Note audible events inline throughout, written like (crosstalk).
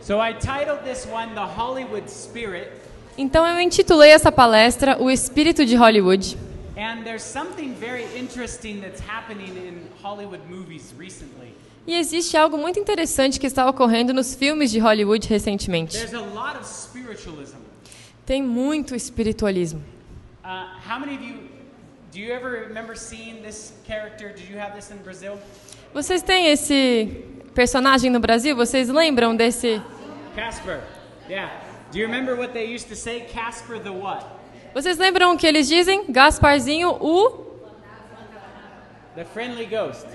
So I titled this one The Hollywood Spirit, Então eu intitulei essa palestra O Espírito de Hollywood. and there's something very interesting that's happening in Hollywood movies recently. E existe algo muito interessante que está ocorrendo nos filmes de Hollywood recentemente. There's a lot of spiritualism. Tem muito espiritualismo. Uh, how many of you, do you ever remember seeing this character? Did you have this in Brazil? Vocês têm esse personagem no Brasil? Vocês lembram desse? Casper. Yeah. Do you remember what they used to say? Casper the what? Vocês lembram o que eles dizem? Gasparzinho, o The friendly ghost.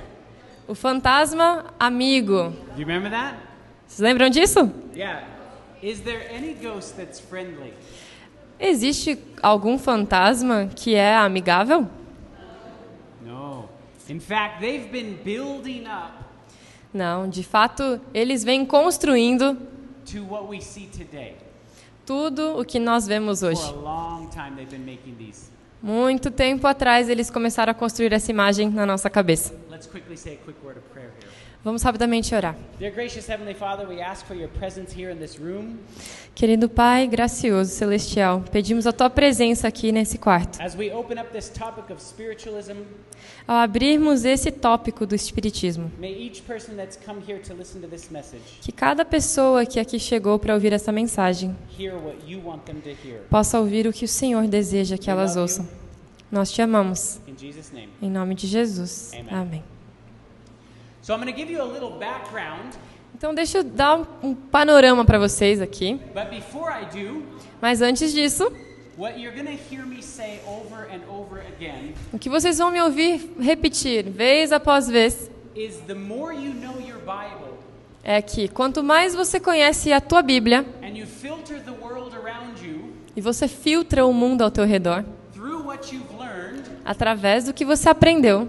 o fantasma amigo. Do you remember that? Vocês lembram disso? Yeah. Is there any ghost that's friendly? Existe algum fantasma que é amigável? No. In fact, they've been building up Não, de fato, eles vêm construindo tudo o que nós vemos hoje. Muito tempo atrás eles começaram a construir essa imagem na nossa cabeça. Vamos rapidamente orar. Querido Pai gracioso celestial, pedimos a tua presença aqui nesse quarto. Ao abrirmos esse tópico do espiritismo, que cada pessoa que aqui chegou para ouvir essa mensagem possa ouvir o que o Senhor deseja que elas ouçam. Nós te amamos. Em nome de Jesus. Amém. So I'm going to give you a little background, Então deixa eu dar um, um panorama para vocês aqui. but before I do, Mas antes disso, what you're going to hear me say over and over again o que vocês vão me ouvir repetir vez após vez is the more you know your Bible é que quanto mais você conhece a tua Bíblia and you filter the world around you e você filtra o mundo ao teu redor through what you've learned, através do que você aprendeu,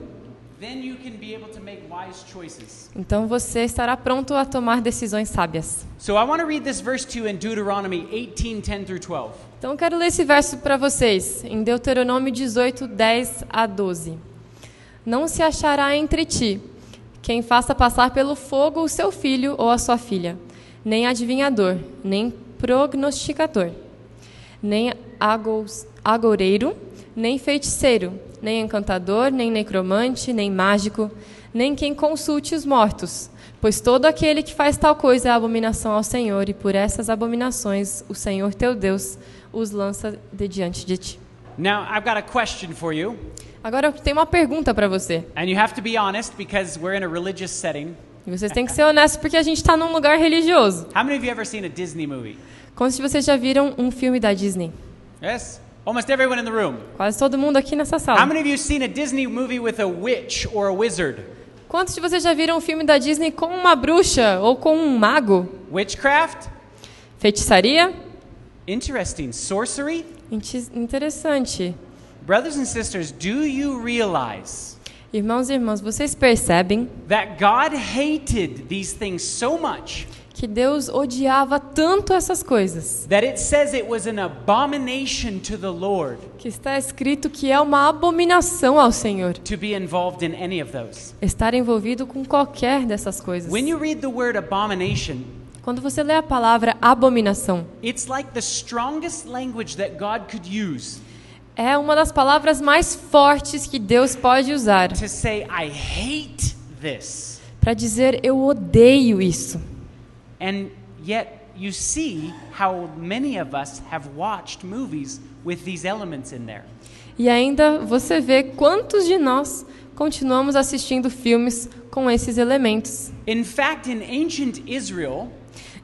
então você estará pronto a tomar decisões sábias. So I want to read this verse to you in Deuteronomy 18 10 through 12. Então eu quero ler esse verso para vocês, em Deuteronômio 18, 10 a 12. Não se achará entre ti quem faça passar pelo fogo o seu filho ou a sua filha, nem adivinhador, nem prognosticador, nem agous- agoureiro, nem feiticeiro, nem encantador, nem necromante, nem mágico, nem quem consulte os mortos, pois todo aquele que faz tal coisa é abominação ao Senhor, e por essas abominações o Senhor teu Deus os lança de diante de ti. Now, I've got a question for you, Agora eu tenho uma pergunta para você. and you have to be honest because we're in a religious setting. E vocês têm que ser honestos porque a gente está num lugar religioso. How many of you ever seen a Disney movie? Quantos de vocês já viram um filme da Disney? Yes? Almost everyone in the room. Quase todo mundo aqui nessa How sala. many of you seen a Disney movie with a witch or a wizard? Quantos de vocês já viram um filme da Disney com uma bruxa ou com um mago? Witchcraft? Feitiçaria? Interesting. Sorcery? Interessante. Brothers and sisters, do you realize Irmãos e irmãs, vocês percebem that God hated these things so much que Deus odiava tanto essas coisas, that it says it was an abomination to the Lord que está escrito que é uma abominação ao Senhor to be involved in any of those? estar envolvido com qualquer dessas coisas. When you read the word abomination, Quando você lê a palavra abominação, it's like the strongest language that God could use é uma das palavras mais fortes que Deus pode usar to say, I hate this. para dizer eu odeio isso. And yet, you see how many of us have watched movies with these elements in there. E ainda você vê quantos de nós continuamos assistindo filmes com esses elementos. In fact, in ancient Israel,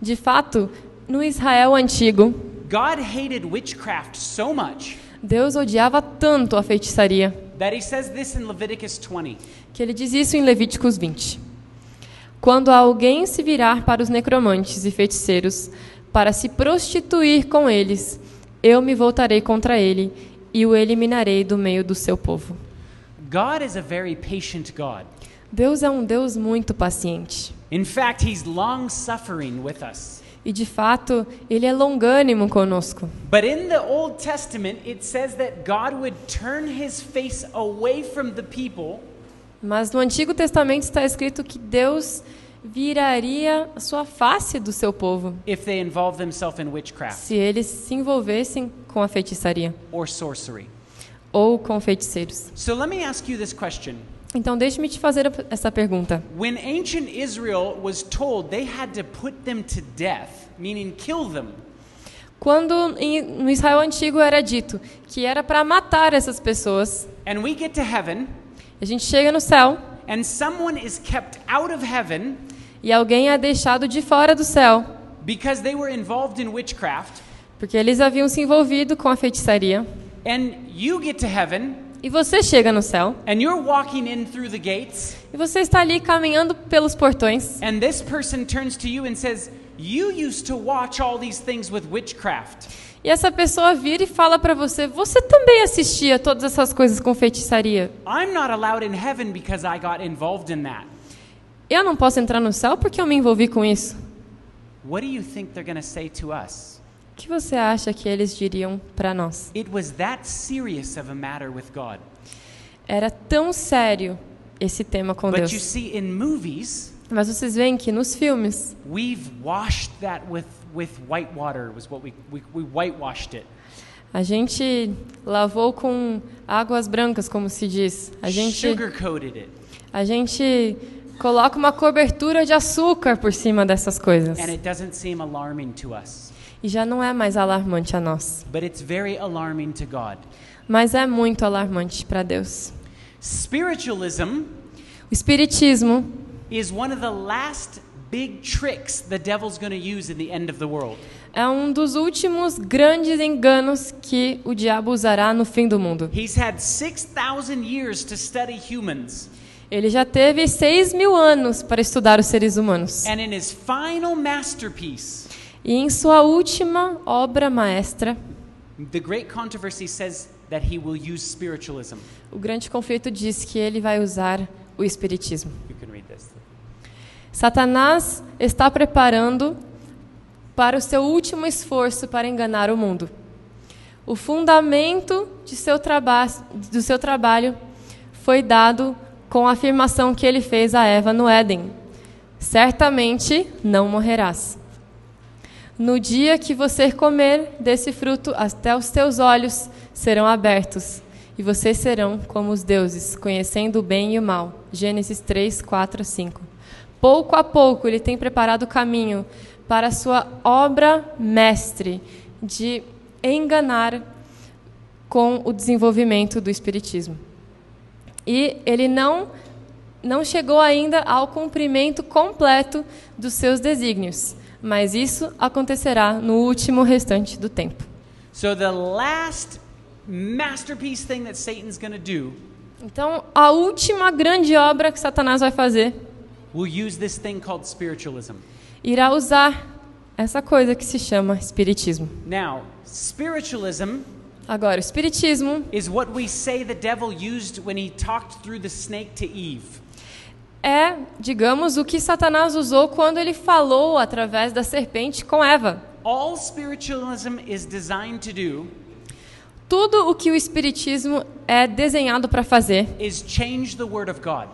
De fato, no Israel antigo, God hated witchcraft so much Deus odiava tanto a feitiçaria that he says this in Leviticus 20. que ele diz isso em Levíticos 20. Quando alguém se virar para os necromantes e feiticeiros para se prostituir com eles, eu me voltarei contra ele e o eliminarei do meio do seu povo. God is a very patient God. Deus é um Deus muito paciente. In fact, he's long suffering with us. E de fato, ele é longânimo conosco. But in the Old Testament, it says that God would turn his face away from the people Mas no Antigo Testamento está escrito que Deus viraria a sua face do seu povo if they involve themselves in witchcraft se eles se envolvessem com a feitiçaria or sorcery. ou com feiticeiros. So let me ask you this question. Então, deixe-me te fazer essa pergunta. When ancient Israel was told they had to put them to death, meaning kill them, Quando em- no Israel antigo era dito que era para matar essas pessoas, and we get to heaven, a gente chega no céu and someone is kept out of heaven e alguém é deixado de fora do céu, because they were involved in witchcraft, porque eles haviam se envolvido com a feitiçaria. and you get to heaven, E você chega no céu and you're walking in through the gates, e você está ali caminhando pelos portões and this person turns to you and says, You used to watch all these things with witchcraft. E essa pessoa vira e fala para você: "Você também assistia todas essas coisas com feitiçaria? In. Eu não posso entrar no céu porque eu me envolvi com isso." What do you think they're going to say to us? O que você acha que eles diriam para nós? Era tão sério esse tema com But you Deus. see, in movies, Mas vocês veem que nos filmes we've washed that with, with white water, was what we, we, we whitewashed it. a gente lavou com águas brancas, como se diz. A gente Sugar-coated it. a gente coloca uma cobertura de açúcar por cima dessas coisas. And it doesn't seem alarming to us. E já não é mais alarmante a nós, But it's very alarming to God. mas é muito alarmante para Deus. Spiritualism O espiritismo is one of the last big tricks the devil's going to use in the end of the world. é um dos últimos grandes enganos que o diabo usará no fim do mundo. He's had 6,000 years to study humans. Ele já teve seis mil anos para estudar os seres humanos. And in his final masterpiece, E em sua última obra maestra, the great controversy says that he will use spiritualism. o grande conflito diz que ele vai usar o espiritismo. You can read. Satanás está preparando para o seu último esforço para enganar o mundo. O fundamento seu do seu trabalho foi dado com a afirmação que ele fez a Eva no Éden: Certamente não morrerás. No dia que você comer desse fruto, até os teus olhos serão abertos, e vocês serão como os deuses, conhecendo o bem e o mal. Gênesis 3, 4, 5. Pouco a pouco, ele tem preparado o caminho para a sua obra mestre de enganar com o desenvolvimento do Espiritismo. E ele não, não chegou ainda ao cumprimento completo dos seus desígnios, mas isso acontecerá no último restante do tempo. So, the last masterpiece thing that Satan's going to do Então, a última grande obra que Satanás vai fazer will use this thing called spiritualism. irá usar essa coisa que se chama Espiritismo. Now, spiritualism Agora, o Espiritismo is what we say the devil used when he talked through the snake to Eve. é, digamos, o que Satanás usou quando ele falou através da serpente com Eva. All spiritualism is designed to do Tudo o que o Espiritismo é desenhado para fazer is change the word of God.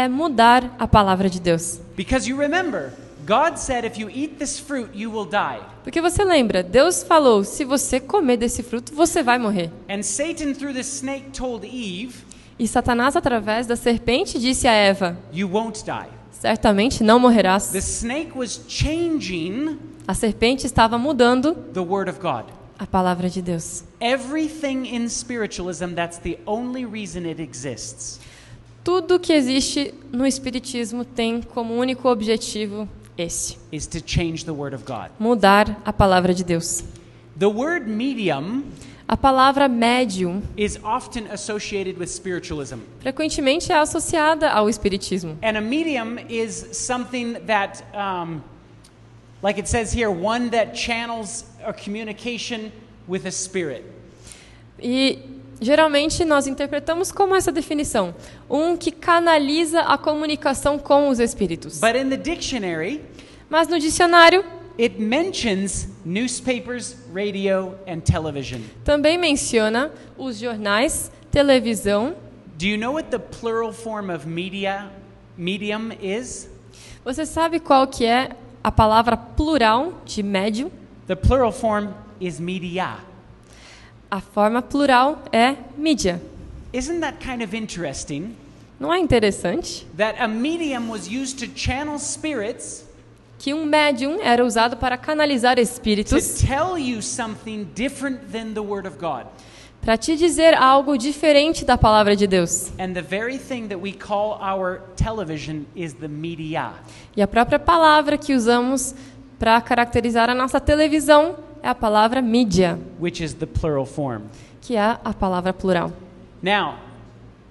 É mudar a palavra de Deus. Because you remember, God said if you eat this fruit, you will die. Porque você lembra, Deus falou: se você comer desse fruto, você vai morrer. And Satan, through the snake, told Eve, E Satanás, através da serpente, disse a Eva: You won't die. certamente não morrerás. The snake was changing A serpente estava mudando the word of God. a palavra de Deus. Everything in spiritualism, that's the only reason it exists. Tudo que existe no Espiritismo tem como único objetivo esse: Is to change the word of God. mudar a palavra de Deus. The word medium A palavra médium is often associated with spiritualism. frequentemente é associada ao Espiritismo. And a medium is something that, um, like it says here, one that channels a communication with a spirit. E geralmente nós interpretamos como essa definição: um que canaliza a comunicação com os espíritos. But in the dictionary, Mas no dicionário it mentions newspapers, radio, and television. também menciona os jornais, televisão. Do you know what the plural form of media medium is? Você sabe qual que é a palavra plural de médium? The plural form is media. A forma plural é mídia. Isn't that kind of interesting? Não é interessante That a medium was used to channel spirits que um médium era usado para canalizar to espíritos tell you something different than the Word of God. para te dizer algo diferente da palavra de Deus? E a própria palavra que usamos para caracterizar a nossa televisão é a palavra mídia, which is the plural form. que é a palavra plural. Now,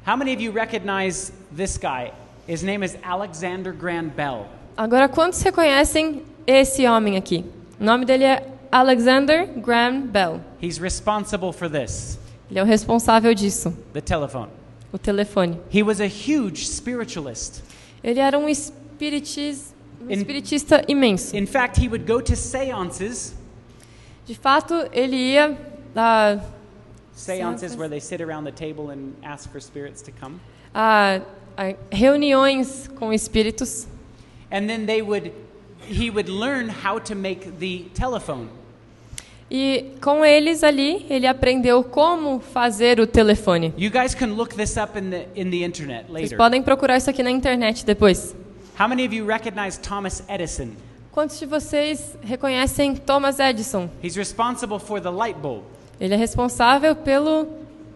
how many of you recognize this guy? His name is Alexander Graham Bell. Agora, quantos reconhecem esse homem aqui? O nome dele é Alexander Graham Bell. He's responsible for this Ele é o responsável disso, the telephone. o telefone. He was a huge spiritualist. Ele era um espiritis- um espiritista imenso. In fact, he would go to seances, De fato, ele ia a, seances Seances. where they sit around the table and ask for spirits to come. a- a reuniões com espíritos And then they would he would learn how to make the telephone. e com eles ali ele aprendeu como fazer o telefone. You guys can look this up in the in the internet Vocês later. podem procurar isso aqui na internet depois. How many of you recognize Thomas Edison? Quantos de vocês reconhecem Thomas Edison? He's responsible for the light bulb Ele é responsável pelo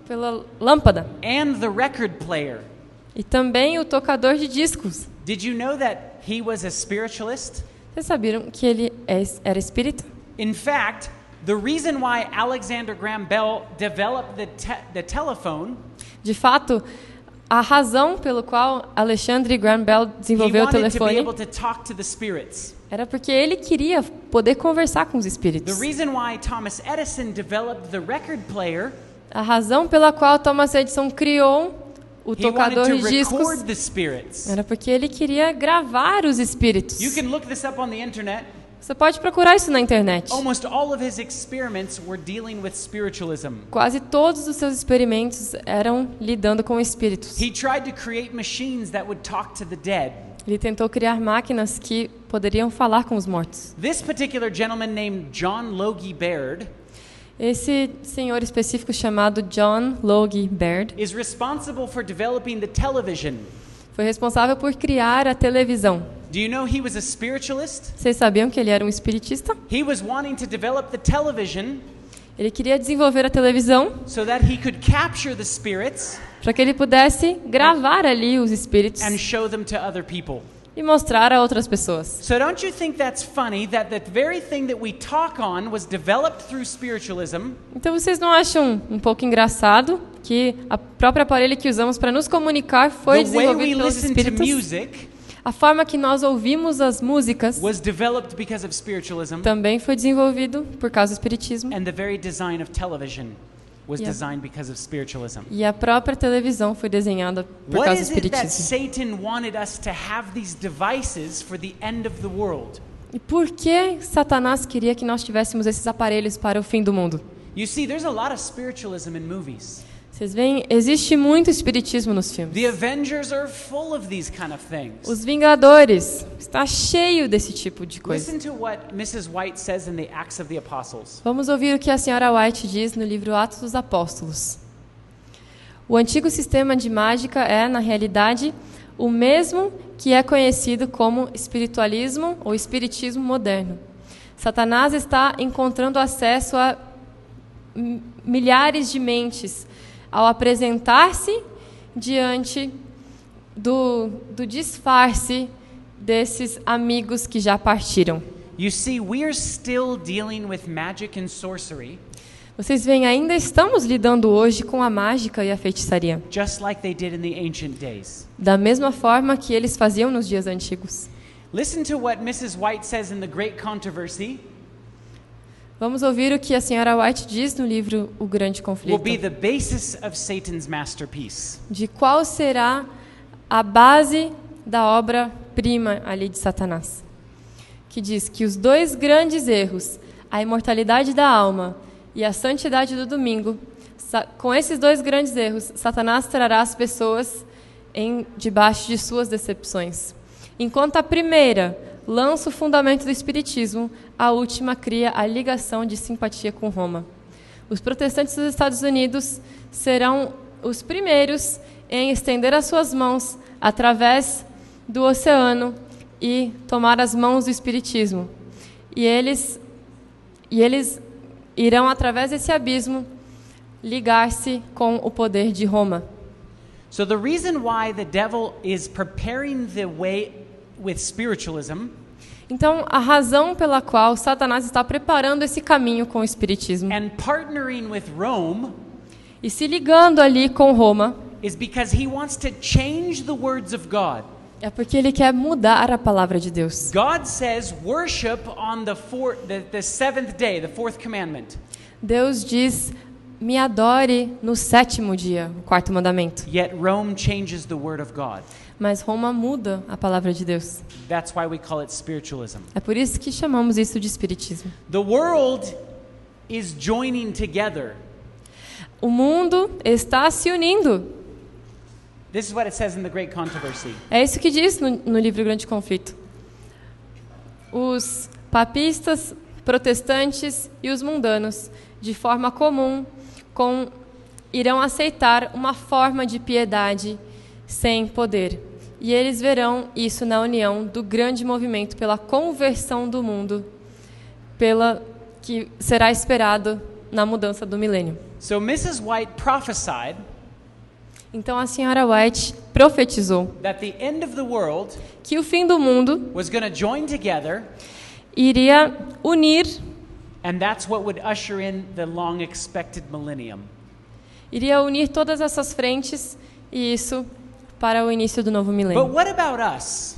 pela lâmpada and the record player. e também o tocador de discos. Did you know that he was a spiritualist? Vocês sabiam que ele é- era espírita? In fact, the reason why Alexander Graham Bell developed the, te- the telephone, De fato, a razão pelo qual Alexandre Graham Bell desenvolveu o wanted to be telefone able to talk to the spirits. Era porque ele queria poder conversar com os The espíritos. reason why Thomas Edison developed the record player, A razão pela qual Thomas Edison criou o tocador to de discos era porque ele queria gravar os espíritos. Você pode procurar isso na internet. Almost all of his experiments were dealing with spiritualism. Quase todos os seus experimentos eram lidando com espíritos. He tried to create machines that would talk to the dead. Ele tentou criar máquinas que poderiam falar com os mortos. This particular gentleman named John Logie Baird Esse senhor específico chamado John Logie Baird is responsible for developing the television. foi responsável por criar a televisão. Do you know he was a spiritualist? Vocês sabiam que ele era um espiritista? He was wanting to develop the television Ele queria desenvolver a televisão so that he could capture the spirits para que ele pudesse gravar ali os espíritos and show them to other people. e mostrar a outras pessoas. So don't you think that's funny that the very thing that we talk on was developed through spiritualism Então vocês não acham um pouco engraçado que a própria aparelho que usamos para nos comunicar foi desenvolvido pelos espíritos? music A forma que nós ouvimos as músicas was developed because of spiritualism, também foi desenvolvido por causa do espiritismo. and the very design of television was Yeah. designed because of spiritualism. E a própria televisão foi desenhada por What causa do espiritismo. Satan wanted us to have these devices for the end of the world? E por que Satanás queria que nós tivéssemos esses aparelhos para o fim do mundo? You see, there's a lot of spiritualism in movies. Vocês veem, existe muito espiritismo nos filmes. Kind of. Os Vingadores está cheio desse tipo de coisa. Listen to what Mrs. White says in the Acts of the Apostles. Vamos ouvir o que a senhora White diz no livro Atos dos Apóstolos. O antigo sistema de mágica é, na realidade, o mesmo que é conhecido como espiritualismo ou espiritismo moderno. Satanás está encontrando acesso a milhares de mentes ao apresentar-se diante do, do disfarce desses amigos que já partiram. You see, still dealing with magic and sorcery, Vocês veem, ainda estamos lidando hoje com a mágica e a feitiçaria, just like they did in the ancient days. da mesma forma que eles faziam nos dias antigos. Listen to what Mrs. White says in The Great Controversy Vamos ouvir o que a senhora White diz no livro O Grande will Conflito, be the basis of Satan's masterpiece. de qual será a base da obra-prima ali de Satanás. Que diz que os dois grandes erros, a imortalidade da alma e a santidade do domingo, com esses dois grandes erros, Satanás trará as pessoas em debaixo de suas decepções. Enquanto a primeira lança o fundamento do espiritismo, a última cria a ligação de simpatia com Roma. Os protestantes dos Estados Unidos serão os primeiros em estender as suas mãos através do oceano e tomar as mãos do espiritismo. E eles e eles irão através desse abismo ligar-se com o poder de Roma. So the reason why the devil is preparing the way with spiritualism Então, a razão pela qual Satanás está preparando esse caminho com o espiritismo and partnering with Rome e se ligando ali com Roma is because he wants to change the words of God. é porque ele quer mudar a palavra de Deus. God says worship on the, four, the, the seventh day, the fourth commandment. Deus diz: "Me adore no sétimo dia", o quarto mandamento. Yet Rome changes the word of God. Mas Roma muda a palavra de Deus. That's why we call it spiritualism. É por isso que chamamos isso de espiritismo. The world is joining together. O mundo está se unindo. This is what it says in the Great Controversy. É isso que diz no, no livro Grande Conflito. Os papistas, protestantes e os mundanos, de forma comum, com, irão aceitar uma forma de piedade sem poder. E eles verão isso na união do grande movimento pela conversão do mundo, pela que será esperado na mudança do milênio. So Mrs. White prophesied Então a senhora White profetizou that the end of the world que o fim do mundo together, iria unir, and that's what would usher in the long expected millennium. iria unir todas essas frentes e isso para o início do novo But milênio. what about us?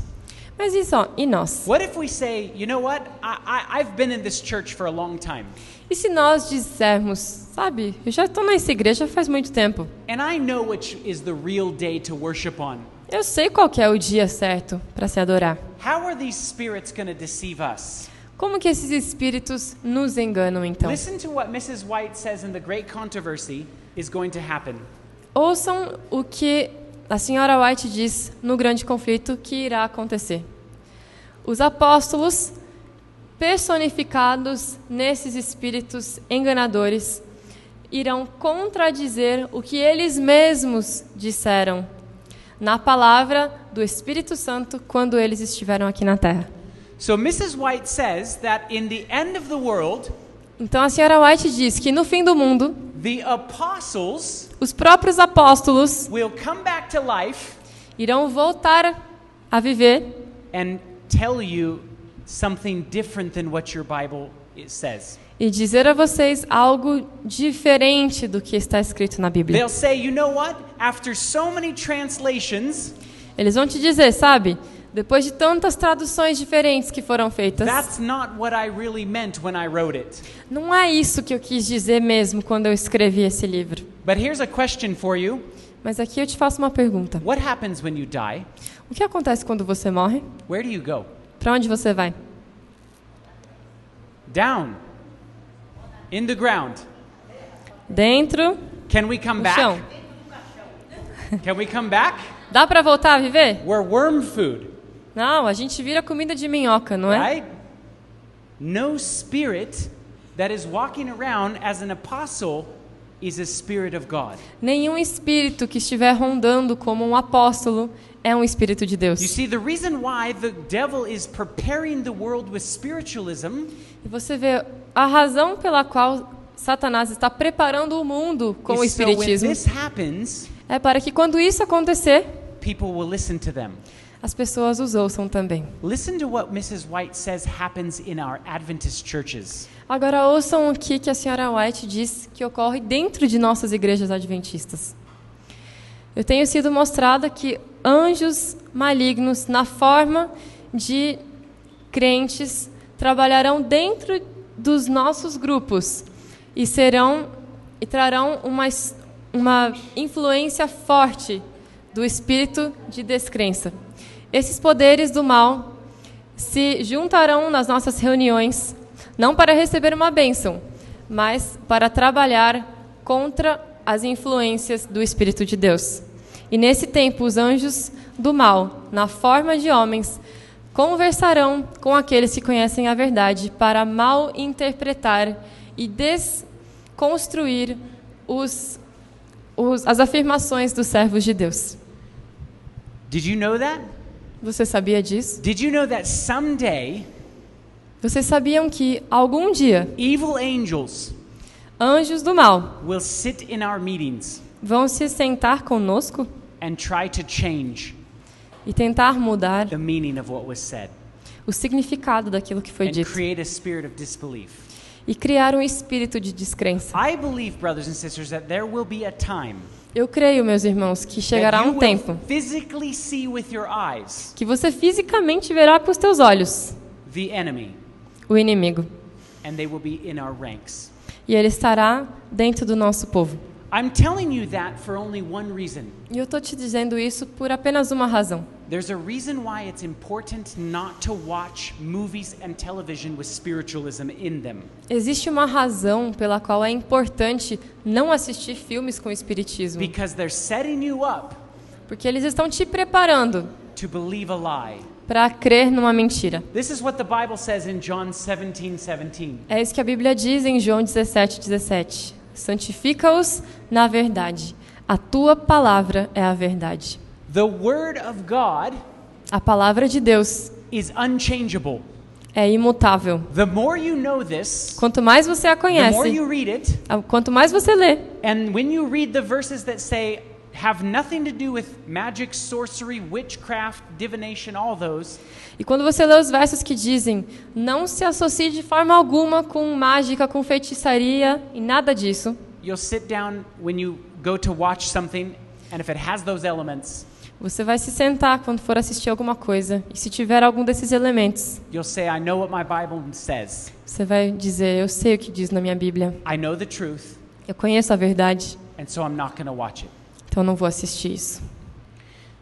Mas isso, ó, e nós? What if we say, you know what? I, I, I've been in this church for a long time, E se nós dissermos, sabe, eu já estou nessa igreja faz muito tempo. and I know which is the real day to worship on. Eu sei qual é o dia certo para se adorar. How are these spirits going to deceive us? Como que esses espíritos nos enganam então? Listen to what Mrs. White says in the Great Controversy is going to happen. Ouçam o que a senhora White diz no grande conflito que irá acontecer. Os apóstolos, personificados nesses espíritos enganadores, irão contradizer o que eles mesmos disseram na palavra do Espírito Santo quando eles estiveram aqui na terra. So Mrs. White says that in the end of the world, Então a senhora White diz que no fim do mundo, the apostles os próprios apóstolos will come back to life irão voltar a viver and tell you something different than what your Bible says. e dizer a vocês algo diferente do que está escrito na Bíblia. They'll say, you know what? After so many translations, Eles vão te dizer, sabe? Depois de tantas traduções diferentes que foram feitas, that's not what I really meant when I wrote it. não é isso que eu quis dizer mesmo quando eu escrevi esse livro. But here's a question for you Mas aqui eu te faço uma pergunta. What happens when you die? O que acontece quando você morre? Where do you go? Para onde você vai? Down. In the ground. Dentro Can we come chão. back? Can we come back? Dá para voltar a viver? We're worm food, Não, a gente vira comida de minhoca, não é? right? No spirit that is walking around as an apostle is a spirit of God. Nenhum espírito que estiver rondando como um apóstolo é um espírito de You Deus. see, the reason why the devil is preparing the world with spiritualism E você vê a razão pela qual Satanás está preparando o mundo com o so espiritismo happens, é para que quando isso acontecer, people will listen to them. As pessoas os ouçam também. Listen to what Mrs. White says happens in our Adventist churches. Agora ouçam o que que a senhora White diz que ocorre dentro de nossas igrejas adventistas. Eu tenho sido mostrada que anjos malignos na forma de crentes trabalharão dentro dos nossos grupos e serão e trarão uma, uma influência forte do espírito de descrença. Esses poderes do mal se juntarão nas nossas reuniões, não para receber uma bênção, mas para trabalhar contra as influências do Espírito de Deus. E nesse tempo, os anjos do mal na forma de homens, conversarão com aqueles que conhecem a verdade para mal interpretar e desconstruir os, os, as afirmações dos servos de Deus. Did you know that? Você sabia disso? Did you know that someday Vocês sabiam que algum dia evil angels anjos do mal will sit in our meetings vão se sentar conosco and try to change e tentar mudar the meaning of what was said o significado daquilo que foi and dito create a spirit of disbelief? e criar um espírito de descrença. I believe, brothers and sisters, that there will be a time Eu creio, meus irmãos, que chegará um tempo que você fisicamente verá com os teus olhos o inimigo e ele estará dentro do nosso povo. I'm telling you that for only one reason. E eu estou te dizendo isso por apenas uma razão. There's a reason why it's important not to watch movies and television with spiritualism in them. Existe uma razão pela qual é importante não assistir filmes com espiritismo, Because they're setting you up porque eles estão te preparando to believe a lie. para crer numa mentira. This is what the Bible says in John 17 17. É isso que a Bíblia diz em João 17, 17. Santifica-os na verdade. A tua palavra é a verdade. The Word of God A palavra de Deus is unchangeable. é imutável. The more you know this, Quanto mais você a the more conhece, you read it, quanto mais você lê, and when you read the verses that say, have nothing to do with magic, sorcery, witchcraft, divination, all those, e quando você lê os versos que dizem não se associe de forma alguma com mágica, com feitiçaria e nada disso, you'll sit down when you go to watch something, and if it has those elements, você vai se sentar quando for assistir alguma coisa e se tiver algum desses elementos, you'll say, I know what my Bible says. você vai dizer: Eu sei o que diz na minha Bíblia, I know the truth, eu conheço a verdade, and so I'm not going to watch it. Então não vou assistir isso.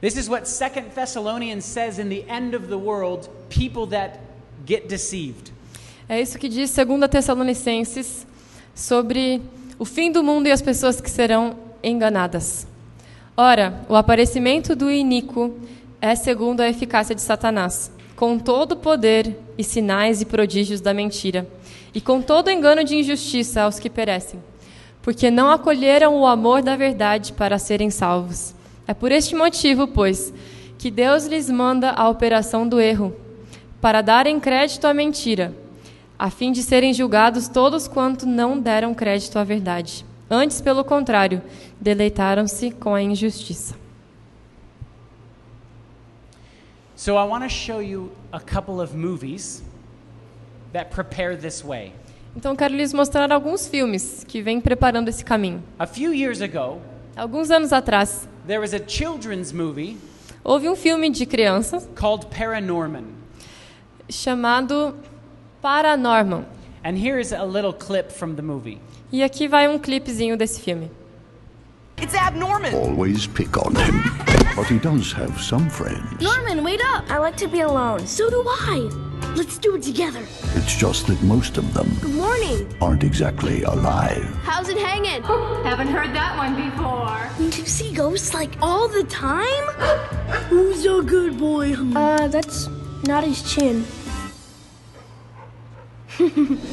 This is what Second Thessalonians says in the end of the world, people that get deceived. É isso que diz 2 Tessalonicenses sobre o fim do mundo e as pessoas que serão enganadas. Ora, o aparecimento do iníquo é segundo a eficácia de Satanás, com todo o poder e sinais e prodígios da mentira, e com todo engano de injustiça aos que perecem, porque não acolheram o amor da verdade para serem salvos. É por este motivo, pois, que Deus lhes manda a operação do erro, para darem crédito à mentira, a fim de serem julgados todos quanto não deram crédito à verdade. Antes, pelo contrário, deleitaram-se com a injustiça. So I want to show you a couple of movies that prepare this way. Então, quero lhes mostrar alguns filmes que vêm preparando esse caminho. A few years ago, Alguns anos atrás, there was a children's movie houve um filme de crianças called Paranorman. chamado Paranorman. And here is a little clip from the movie. E aqui vai um clipezinho desse filme. It's abnormal. always pick on him. But he does have some friends. Norman, wait up! I like to be alone. So do I. Let's do it together. It's just that most of them Good morning. aren't exactly alive. How's it hanging? Haven't heard that one before. Do You see ghosts like all the time? Who's a good boy? Uh, that's not his chin. (laughs)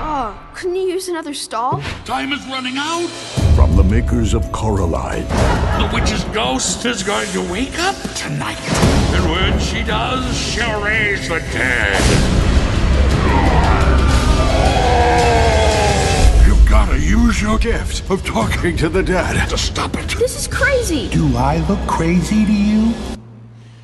oh, couldn't you use another stall? Time is running out. From the makers of Coraline, The witch's ghost is going to wake up tonight. And when she does, she'll raise the dead. you've gotta use your gift of talking to the dead. To stop it. This is crazy. Do I look crazy to you?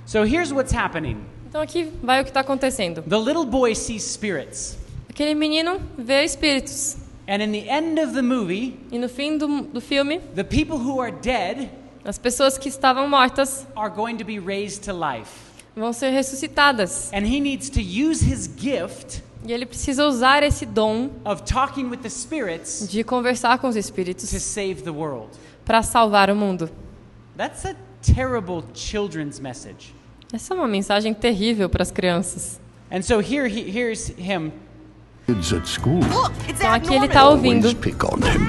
So here's what's happening Então aqui vai o que está acontecendo. the little boy sees spirits. Aquele menino vê espíritos. And in the end of the movie, E no fim do, do filme, the people who are dead as pessoas que estavam mortas are going to be raised to life. vão ser ressuscitadas. And he needs to use his gift E ele precisa usar esse dom of talking with the spirits de conversar com os to espíritos save the world. para salvar o mundo. That's a terrible children's message. Essa é uma mensagem terrível para as crianças. And so here he, here's him Kids at school Look, it's Então aqui ele abnormal. tá ouvindo. always pick on him.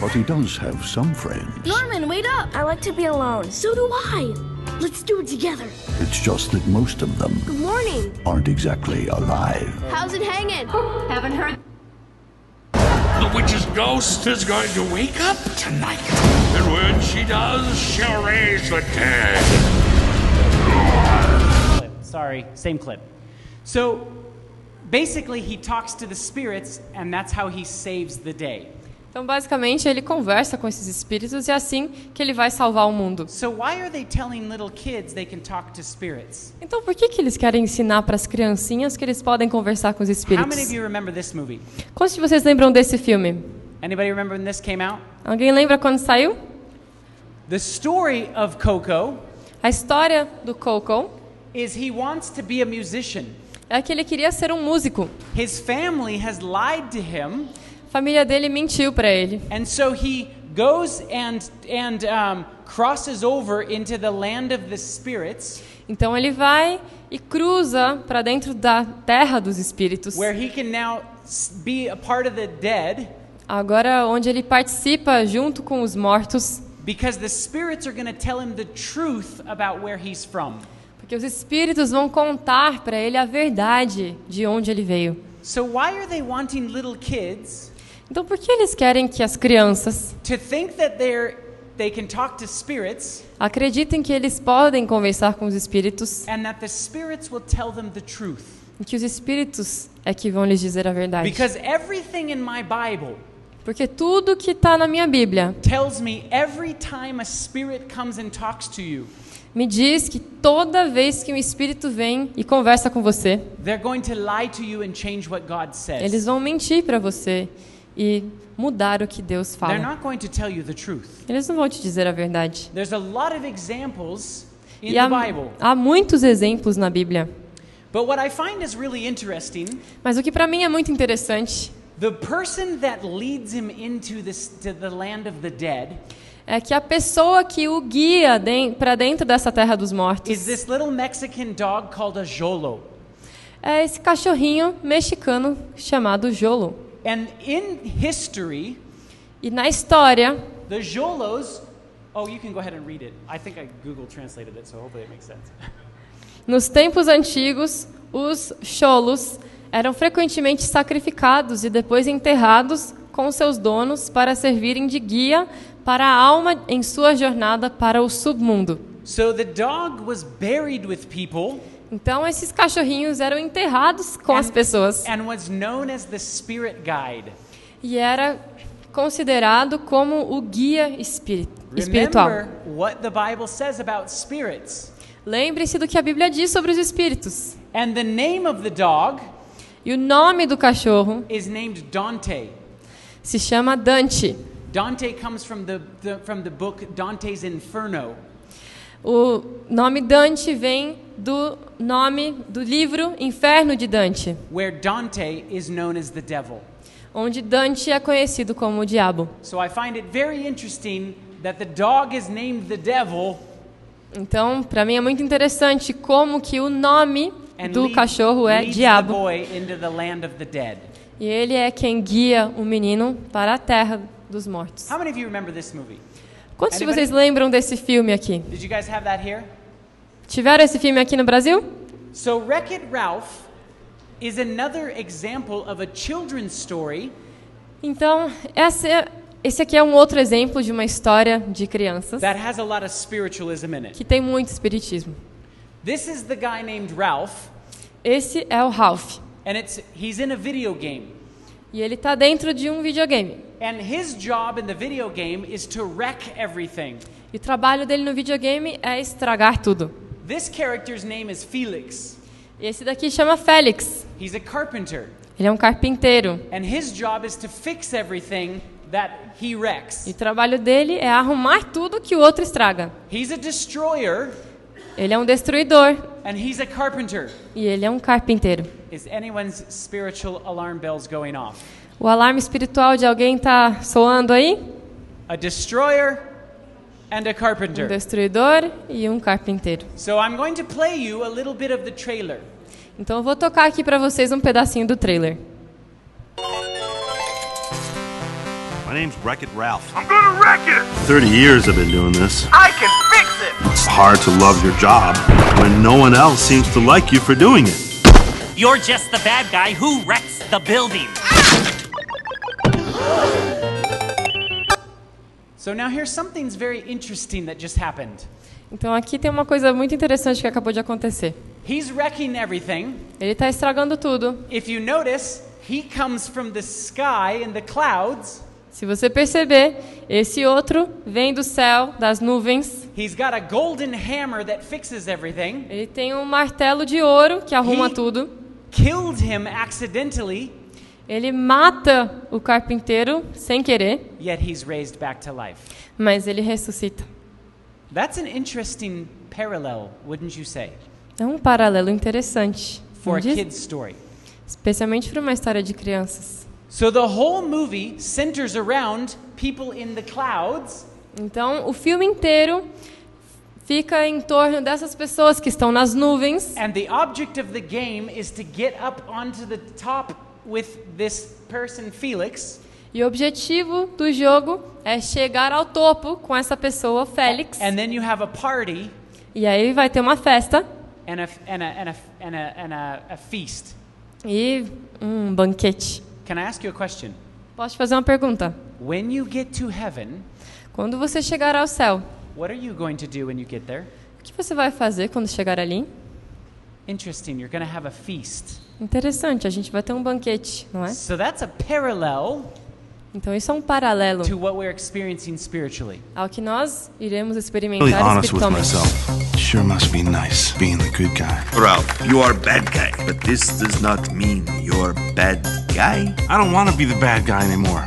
But he does have some friends. Norman, wait up. I like to be alone. So do I. Let's do it together. It's just that most of them Good morning. aren't exactly alive. How's it hanging? Haven't heard The witch's ghost is going to wake up tonight. And when she does, she'll raise the dead. Sorry, same clip. So basically, he talks to the spirits, and that's how he saves the day. Então, basicamente, ele conversa com esses espíritos e é assim que ele vai salvar o mundo. So why are they telling little kids they can talk to spirits? Então, por que, que eles querem ensinar para as criancinhas que eles podem conversar com os How many espíritos? of you remember this movie? Quantos de vocês lembram desse filme? Anybody remember when this came out? Alguém lembra quando saiu? The story of Coco A história do Coco is he wants to be a musician. É que ele queria ser um músico. His family has lied to him, A família dele mentiu para ele. and so he goes and and um, crosses over into the land of the spirits, Então ele vai e cruza para dentro da terra dos espíritos. where he can now be a part of the dead, Agora onde ele participa junto com os mortos, because the spirits are going to tell him the truth about where he's from. Porque os espíritos vão contar para ele a verdade de onde ele veio. So why are they wanting little kids Então por que eles querem que as crianças to think that they're they can talk to spirits acreditem que eles podem conversar com os espíritos and that the spirits will tell them the truth? e que os espíritos é que vão lhes dizer a verdade? Because everything in my Bible Porque tudo que está na minha Bíblia tells me every time a spirit comes and talks to you, me diz que toda vez que um espírito vem e conversa com você, eles vão mentir para você e mudar o que Deus fala. Eles não vão te dizer a verdade. There's a lot of examples in E the há, Bible. há muitos exemplos na Bíblia. But what I find is really interesting Mas o que para mim é muito interessante the person that leads him into this to the land of the dead é que a pessoa que o guia para dentro dessa terra dos is mortos this little Mexican dog called a Jolo. é esse cachorrinho mexicano chamado Jolo. And in history, E na história, the Jolos, oh, you can go ahead and read it. I think I Google translated it, so hopefully it makes sense. (laughs) nos tempos antigos, os cholos eram frequentemente sacrificados e depois enterrados com seus donos para servirem de guia para a alma em sua jornada para o submundo. So the dog was buried with people Então esses cachorrinhos eram enterrados com as pessoas and was known as the spirit guide. e era considerado como o guia espiri- espiritual. What the Bible says about spirits. Lembre-se do que a Bíblia diz sobre os espíritos. And the name of the dog E o nome do cachorro is named Dante. se chama Dante. Dante comes from the, the from the book Dante's Inferno. O nome Dante vem do nome do livro Inferno de Dante, where Dante is known as the devil. onde Dante é conhecido como o diabo. So I find it very interesting that the dog is named the devil Então, para mim é muito interessante como que o nome do quachorro é diabo. boy into the land of the dead. E ele é quem guia o menino para a terra dos mortos. How many of you remember this movie? Quantos de vocês lembram desse filme aqui? Did you guys have that here? Tiveram esse filme aqui no Brasil? So Wreck-It Ralph is another example of a children's story Então, essa é- esse aqui é um outro exemplo de uma história de crianças que tem muito espiritismo. This is the guy named Ralph, Esse é o Ralph. and it's he's in a video game. E ele está dentro de um videogame. And his job in the video game is to wreck everything. E o trabalho dele no videogame é estragar tudo. This character's name is Felix. Esse daqui chama Félix. He's a carpenter, Ele é um carpinteiro. and his job is to fix everything that he wrecks. E o trabalho dele é arrumar tudo que o outro estraga. He's a destroyer, Ele é um destruidor and he's a carpenter. e ele é um carpinteiro. Is anyone's spiritual alarm bells going off? O alarme espiritual de alguém tá soando aí? A destroyer and a Um carpenter. destruidor e um carpinteiro. So I'm going to play you a little bit of the trailer. Então eu vou tocar aqui para vocês um pedacinho do trailer. Name's Wreck It Ralph. I'm gonna wreck it! 30 years I've been doing this. I can fix it! It's hard to love your job when no one else seems to like you for doing it. You're just the bad guy who wrecks the building. So now here's something's very interesting that just happened. Então aqui tem uma coisa muito interessante que acabou de acontecer. He's wrecking everything. Ele está estragando tudo. If you notice, he comes from the sky and the clouds. Se você perceber, esse outro vem do céu, das nuvens. He's got a golden hammer that fixes everything. Ele tem um martelo de ouro que arruma He- tudo. Ele mata o carpinteiro sem querer, mas ele ressuscita. That's an interesting parallel, wouldn't you say, É um paralelo interessante, for não a kid's story? especialmente para uma história de crianças. So the whole movie centers around people in the clouds Então, o filme inteiro fica em torno dessas pessoas que estão nas nuvens. And the object of the game is to get up onto the top with this person, Felix, E o objetivo do jogo é chegar ao topo com essa pessoa, Félix. and then you have a party E aí vai ter uma festa and a, and a, and a, and a, and a, a feast. e um banquete. Can I ask you a question? Posso te fazer uma pergunta? When you get to heaven, Quando você chegar ao céu, what are you going to do when you get there? o que você vai fazer quando chegar ali? Interesting, you're going to have a feast. Interessante, a gente vai ter um banquete, não é? So that's a parallel Então isso é um paralelo to what we're experiencing spiritually. ao que nós iremos experimentar espiritualmente. Myself. Sure must be nice being the good guy. Ralph, you are a bad guy, but this does not mean you're bad guy. I don't want to be the bad guy anymore.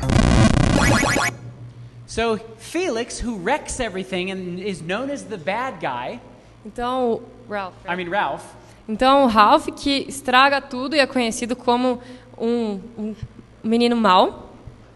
So Felix, who wrecks everything and is known as the bad guy, Então, Ralph. I mean Ralph, Então, Ralph, que estraga tudo e é conhecido como um, um menino mau,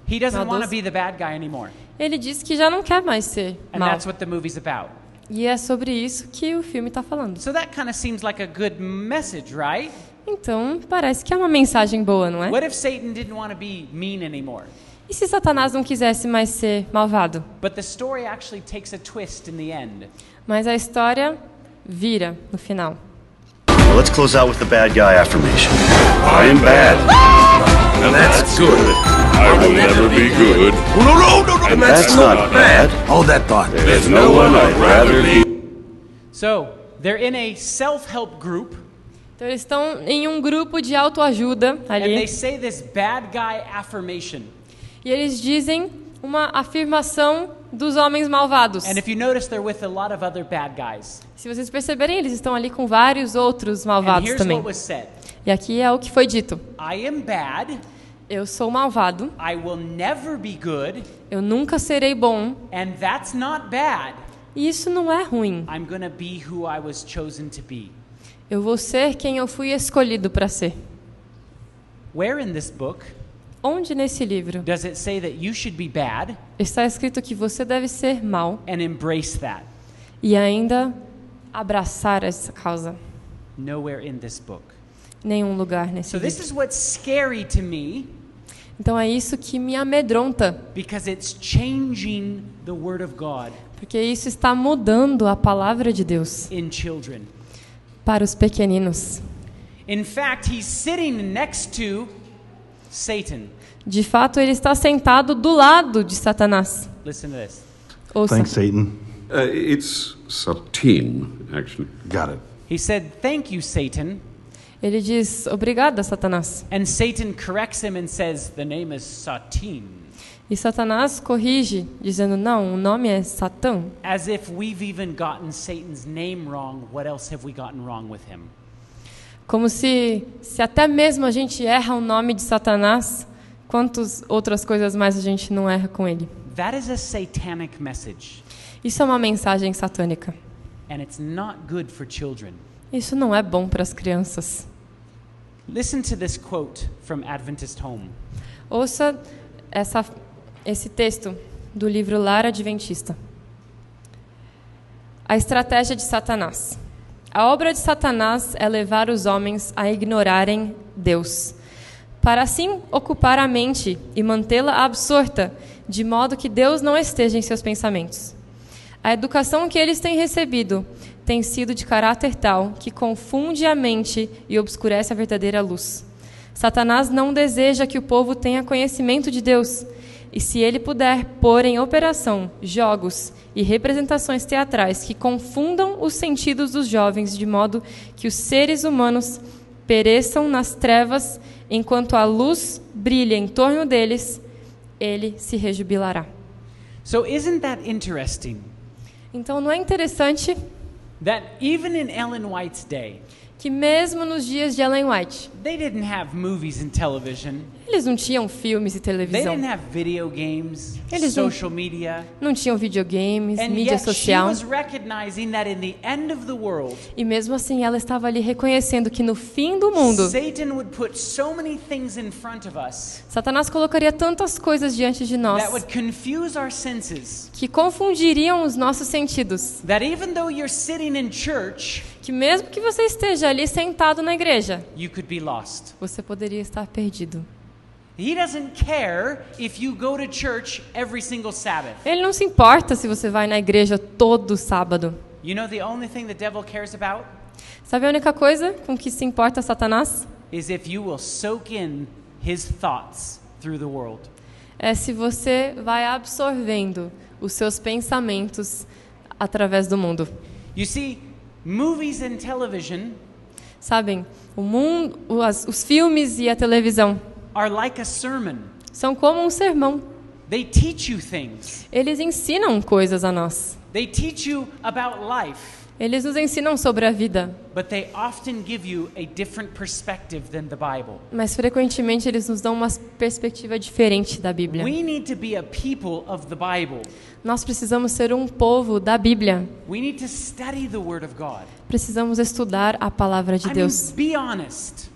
he doesn't want to be the bad guy anymore. ele diz que já não quer mais ser And mau. that's what the movie's about. E é sobre isso que o filme está falando. So that kind of seems like a good message, right? Então, parece que é uma mensagem boa, não é? What if Satan didn't want to be mean anymore? E se Satanás não quisesse mais ser malvado? But the story actually takes a twist in the end. Mas a história vira no final. Well, let's close out with the bad guy affirmation. I am bad. And that's good. I will never be good. No, no, no, no, And that's, not bad. Hold that thought. There's no one I'd rather be. So they're in a self-help group, Então, eles estão em um grupo de autoajuda and they ali. say this bad guy affirmation. E eles dizem uma afirmação dos homens malvados. And if you notice, they're with a lot of other bad guys. Se vocês perceberem, eles estão ali com vários outros And malvados here's também. what was said: E aqui é o que foi dito: I am bad. Eu sou malvado, I will never be good, eu nunca serei bom, and that's not bad. e isso não é ruim. I'm gonna be who I was chosen to be. Eu vou ser quem eu fui escolhido para ser. Where in this book Onde nesse livro does it say that you should be bad está escrito que você deve ser mal and embrace that? e ainda abraçar essa causa? Nowhere in this book. Nenhum lugar nesse So this livro. is what's scary to me Então é isso que me amedronta, because it's changing the word of God porque isso está mudando a palavra de Deus in children. para os pequeninos. In fact, he's sitting next to Satan. De fato, ele está sentado do lado de Satanás. Listen to this. Ouça. Thanks, Satan. Uh, it's Satine, actually. Got it. He said, Thank you, Satan. Ele diz: Obrigada, Satanás. And Satan corrects him and says, The name is. E Satanás corrige, dizendo: Não, o nome é Satã. As if we've even gotten Satan's name wrong, what else have we gotten wrong with him? Como se, se até mesmo a gente erra o nome de Satanás, quantas outras coisas mais a gente não erra com ele? That is a satanic message, Isso é uma mensagem satânica. and it's not good for children. Isso não é bom para as crianças. Listen to this quote from Adventist Home. Ouça essa, esse texto do livro Lar Adventista. A estratégia de Satanás. A obra de Satanás é levar os homens a ignorarem Deus, para assim ocupar a mente e mantê-la absorta, de modo que Deus não esteja em seus pensamentos. A educação que eles têm recebido tem sido de caráter tal que confunde a mente e obscurece a verdadeira luz. Satanás não deseja que o povo tenha conhecimento de Deus, e se ele puder pôr em operação jogos e representações teatrais que confundam os sentidos dos jovens de modo que os seres humanos pereçam nas trevas enquanto a luz brilha em torno deles, ele se rejubilará. So? Então não é interessante That even in Ellen White's day, que mesmo nos dias de Ellen White, they didn't have movies and television. eles não tinham filmes e They televisão, didn't have video games, Eles não- social media. não tinham videogames, And mídia yet she social. was recognizing that in the end of the world, E mesmo assim ela estava ali reconhecendo que no fim do mundo, Satan would put so many things in front of us Satanás colocaria tantas coisas diante de nós that would confuse our senses. que confundiriam os nossos sentidos. That even though you're sitting in church, Que mesmo que você esteja ali sentado na igreja, você poderia estar perdido. Ele não se importa se você vai na igreja todo sábado. You know the only thing the devil cares about Sabe a única coisa com que se importa Satanás? is if you will soak in his thoughts through the world. É se você vai absorvendo os seus pensamentos através do mundo. You see, movies and television Sabem, o mundo, os, os filmes e a televisão are like a sermon. são como um sermão. They teach you things. Eles ensinam coisas a nós. They teach you about life, Eles nos ensinam sobre a vida, but they often give you a different perspective than the Bible. mas frequentemente eles nos dão uma perspectiva diferente da Bíblia. We need to be a people of the Bible. Nós precisamos ser um povo da Bíblia. We need to study the Word of God. Precisamos estudar a palavra de Deus. be honest.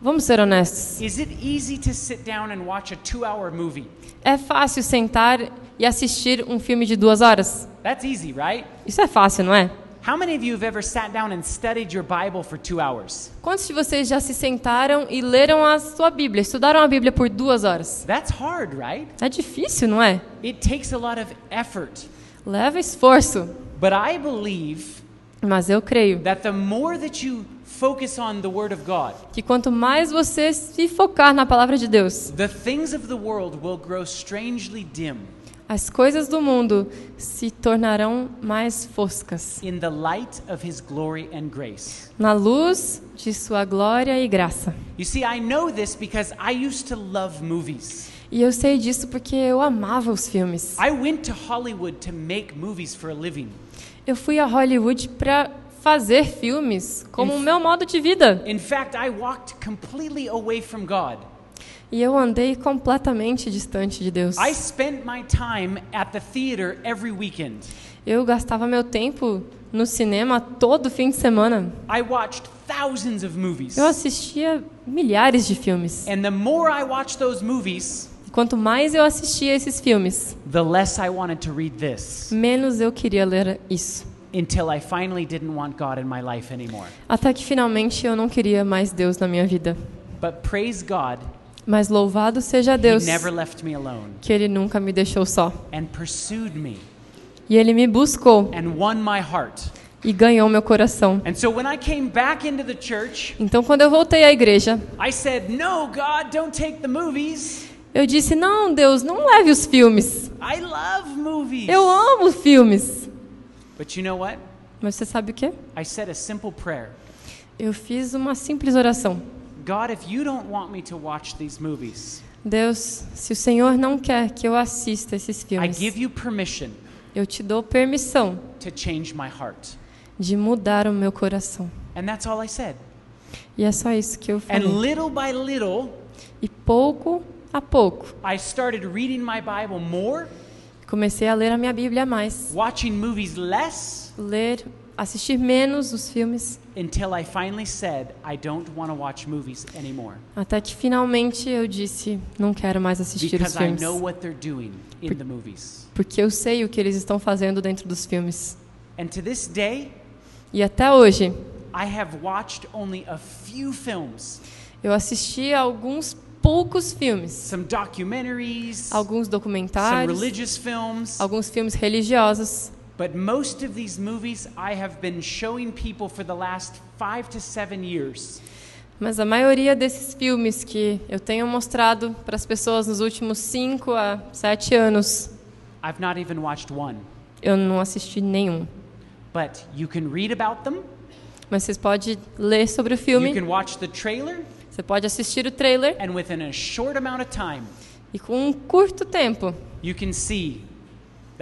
Vamos ser honestos. Is it easy to sit down and watch a two-hour movie? É fácil sentar e assistir um filme de duas horas? That's easy, right? Isso é fácil, não é? How many of you have ever sat down and studied your Bible for two hours? Quantos de vocês já se sentaram e leram a sua Bíblia, estudaram a Bíblia por duas horas? That's hard, right? É difícil, não é? It takes a lot of effort. Leva esforço. But I believe Mas eu creio that the more that you focus on the Word of God, que quanto mais você se focar na palavra de Deus, the things of the world will grow strangely dim as coisas do mundo se tornarão mais foscas in the light of His glory and grace. na luz de sua glória e graça. You see, I know this because I used to love movies. E eu sei disso porque eu amava os filmes. I went to Hollywood to make movies for a living. Eu fui a Hollywood para fazer filmes como o meu modo de vida. In fact, I walked completely away from God. E eu andei completamente distante de Deus. I spent my time at the theater every weekend. Eu gastava meu tempo no cinema todo fim de semana. I watched thousands of movies. Eu assistia milhares de filmes. And the more I watched those movies, E quanto mais eu assistia esses filmes, the less I wanted to read this menos eu queria ler isso. until I finally didn't want God in my life anymore. Até que finalmente eu não queria mais Deus na minha vida. But praise God, Mas louvado seja Deus que Ele nunca me deixou só. E Ele me buscou e ganhou meu coração. Então, quando eu voltei à igreja, eu disse: Não, Deus, não leve os filmes. Eu amo filmes. Mas você sabe o que? Eu fiz uma simples oração. God, if you don't want me to watch these movies, Deus, se o Senhor não quer que eu assista esses I filmes, give you permission eu te dou permissão to change my heart. de mudar o meu coração. And that's all I said. E é só isso que eu And falei. little by little, E pouco a pouco, I started reading my Bible more, comecei a ler a minha Bíblia mais, watching movies less, ler, assistir menos os filmes, until I finally said, I don't want to watch movies anymore. até que finalmente eu disse: não quero mais assistir os Because I filmes, know what they're doing in the movies. porque eu sei o que eles estão fazendo dentro dos filmes. And to this day, E até hoje, I have watched only a few films eu assisti a alguns poucos filmes, some documentaries, alguns some documentários, religious films. alguns filmes religiosos. But most of these movies I have been showing people for the last five to seven years. Mas a maioria desses filmes que eu tenho mostrado para as pessoas nos últimos 5 a 7 anos, I've not even watched one. eu não assisti nenhum. But you can read about them, Mas vocês podem ler sobre o you filme, can watch the trailer, você pode assistir o trailer and within a short amount of time, e com um curto tempo you can see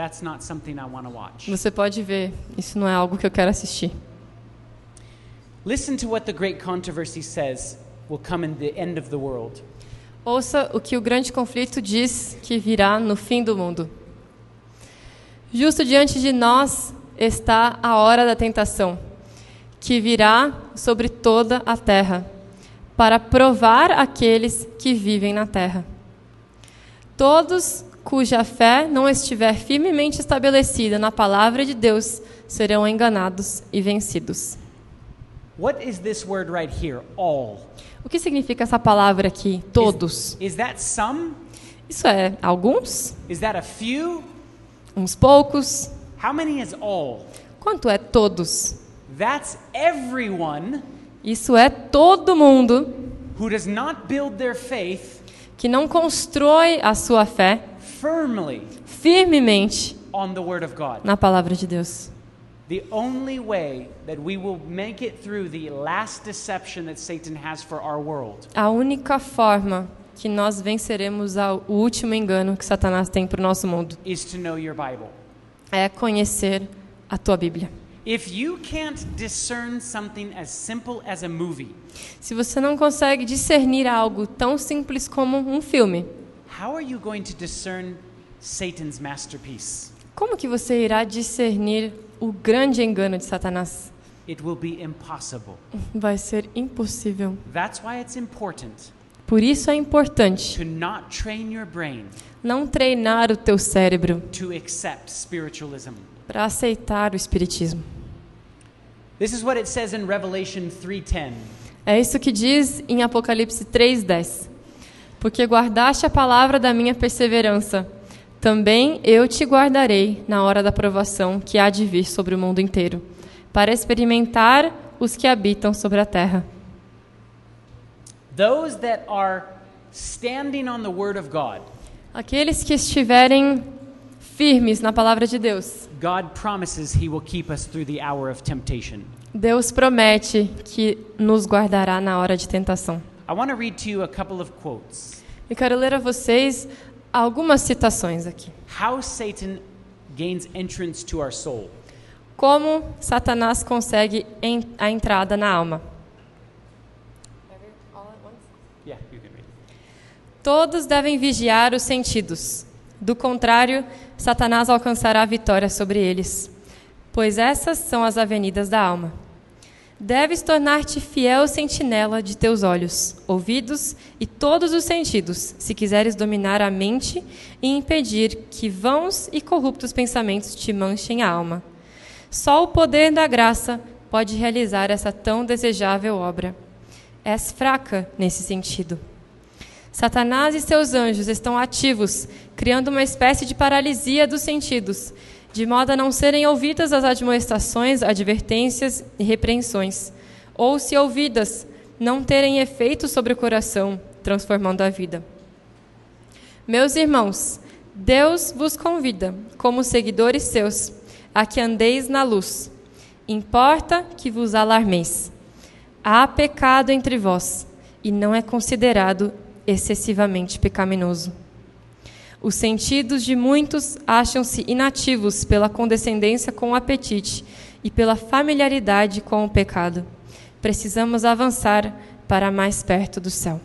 that's not something I want to watch. você pode ver, isso não é algo que eu quero assistir. Listen to what the great controversy says will come in the end of the world. Ouça o que o grande conflito diz que virá no fim do mundo. Justo diante de nós está a hora da tentação, que virá sobre toda a terra, para provar aqueles que vivem na terra. Todos cuja fé não estiver firmemente estabelecida na palavra de Deus serão enganados e vencidos. What is this word right here? All. O que significa essa palavra aqui? Todos. Is that some? Isso é alguns? Is that a few? Uns poucos? How many is all? Quanto é todos? That's everyone Isso é todo mundo who does not build their faith que não constrói a sua fé firmly firmemente on the Word of God. na palavra de Deus. The only way that we will make it through the last deception that Satan has for our world A única forma que nós venceremos o último engano que Satanás tem para o nosso mundo is to know your Bible. é conhecer a tua Bíblia. If you can't discern something as simple as a movie, Se você não consegue discernir algo tão simples como um filme, how are you going to discern Satan's masterpiece? como que você irá discernir o grande engano de Satanás? It will be impossible. Vai ser impossível. That's why it's important Por isso é importante to not train your brain não treinar o teu cérebro to accept spiritualism. para aceitar o espiritismo. This is what it says in Revelation 3:10. É isso que diz em Apocalipse 3:10. Porque guardaste a palavra da minha perseverança, também eu te guardarei na hora da provação que há de vir sobre o mundo inteiro, para experimentar os que habitam sobre a terra. Those that are standing on the word of God, Aqueles que estiverem firmes na palavra de Deus, God promises he will keep us through the hour of temptation. Deus promete que nos guardará na hora de tentação. I want to read to you a couple of quotes. Eu quero ler a vocês algumas citações aqui. How Satan gains entrance to our soul. Como Satanás consegue en- a entrada na alma? Yeah. Todos devem vigiar os sentidos. Do contrário, Satanás alcançará a vitória sobre eles, pois essas são as avenidas da alma. Deves tornar-te fiel sentinela de teus olhos, ouvidos e todos os sentidos, se quiseres dominar a mente e impedir que vãos e corruptos pensamentos te manchem a alma. Só o poder da graça pode realizar essa tão desejável obra. És fraca nesse sentido. Satanás e seus anjos estão ativos, criando uma espécie de paralisia dos sentidos, de modo a não serem ouvidas as admoestações, advertências e repreensões, ou, se ouvidas, não terem efeito sobre o coração, transformando a vida. Meus irmãos, Deus vos convida, como seguidores seus, a que andeis na luz. Importa que vos alarmeis. Há pecado entre vós, e não é considerado excessivamente pecaminoso. Os sentidos de muitos acham-se inativos pela condescendência com o apetite e pela familiaridade com o pecado. Precisamos avançar para mais perto do céu.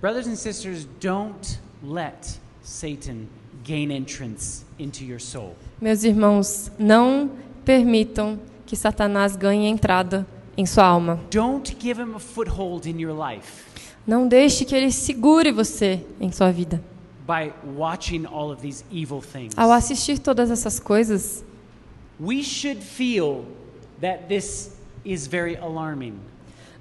Brothers and sisters, don't let Satan gain entrance into your soul. Meus irmãos, não permitam que Satanás ganhe entrada em sua alma. Don't give him a foothold in your life Não deixe que ele segure você em sua vida. By watching all of these evil things. Ao assistir todas essas coisas, We should feel that this is very alarming.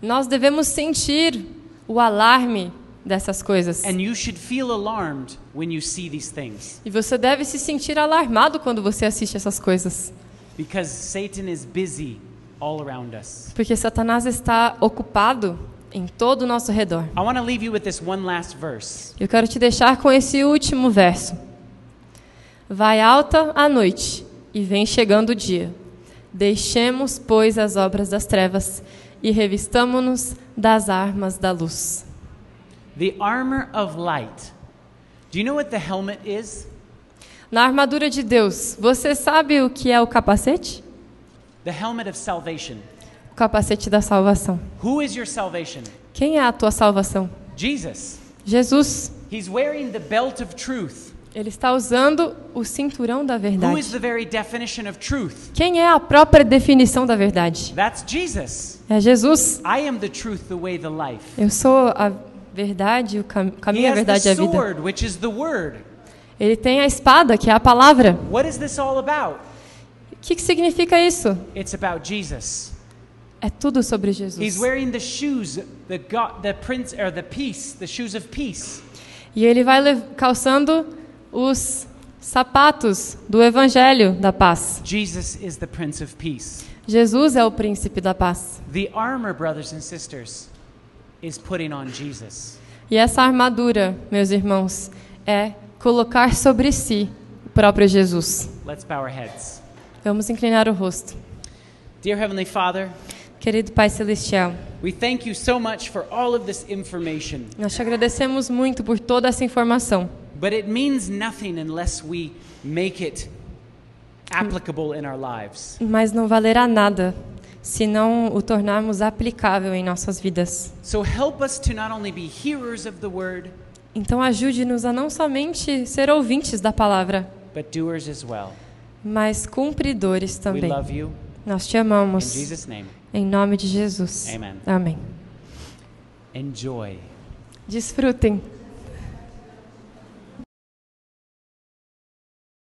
nós devemos sentir o alarme dessas coisas. And you should feel alarmed when you see these things E você deve se sentir alarmado quando você assiste essas coisas, because Satan is busy all around us. porque Satanás está ocupado em todo o nosso redor. I want to leave you with this one last verse. Eu quero te deixar com esse último verso. Vai alta a noite e vem chegando o dia. Deixemos, pois, as obras das trevas e revistamo-nos das armas da luz. The armor of light. Do you know what the helmet is? Na armadura de Deus, você sabe o que é o capacete? The helmet of salvation. Capacete da salvação. Who is your salvation? Quem é a tua salvação? Jesus. Jesus. He's wearing the belt of truth. Ele está usando o cinturão da Who is verdade. the very definition of truth? Quem é a própria definição da verdade? That's Jesus. É Jesus. I am the truth, the way, the life. Eu sou a verdade, o cam- caminho, a verdade e a vida. sword, which is the word. Ele tem a espada, que é a palavra. What is this all about? O que, que significa isso? It's about Jesus. É tudo sobre He's Jesus. wearing the shoes, the God, the prince or the peace, the shoes of peace. E ele vai calçando os sapatos do evangelho da paz. Jesus is the prince of peace. Jesus é o príncipe da paz. The armor, brothers and sisters, is putting on Jesus. E essa armadura, meus irmãos, é colocar sobre si o próprio Jesus. Let's bow our heads. Vamos inclinar o rosto. Dear Heavenly Father, Querido Pai Celestial, we thank you so much for all of this information, nós te agradecemos muito por toda essa informação. but it means nothing unless we make it applicable in our lives. Mas não valerá nada se não o tornarmos aplicável em nossas vidas. So help us to not only be hearers of the word, Então ajude-nos a não somente ser ouvintes da palavra, but doers as well. mas cumpridores We também. love you. Nós te In amamos. Jesus' name, Em nome de Jesus. Amen. Amém. enjoy. Desfrutem.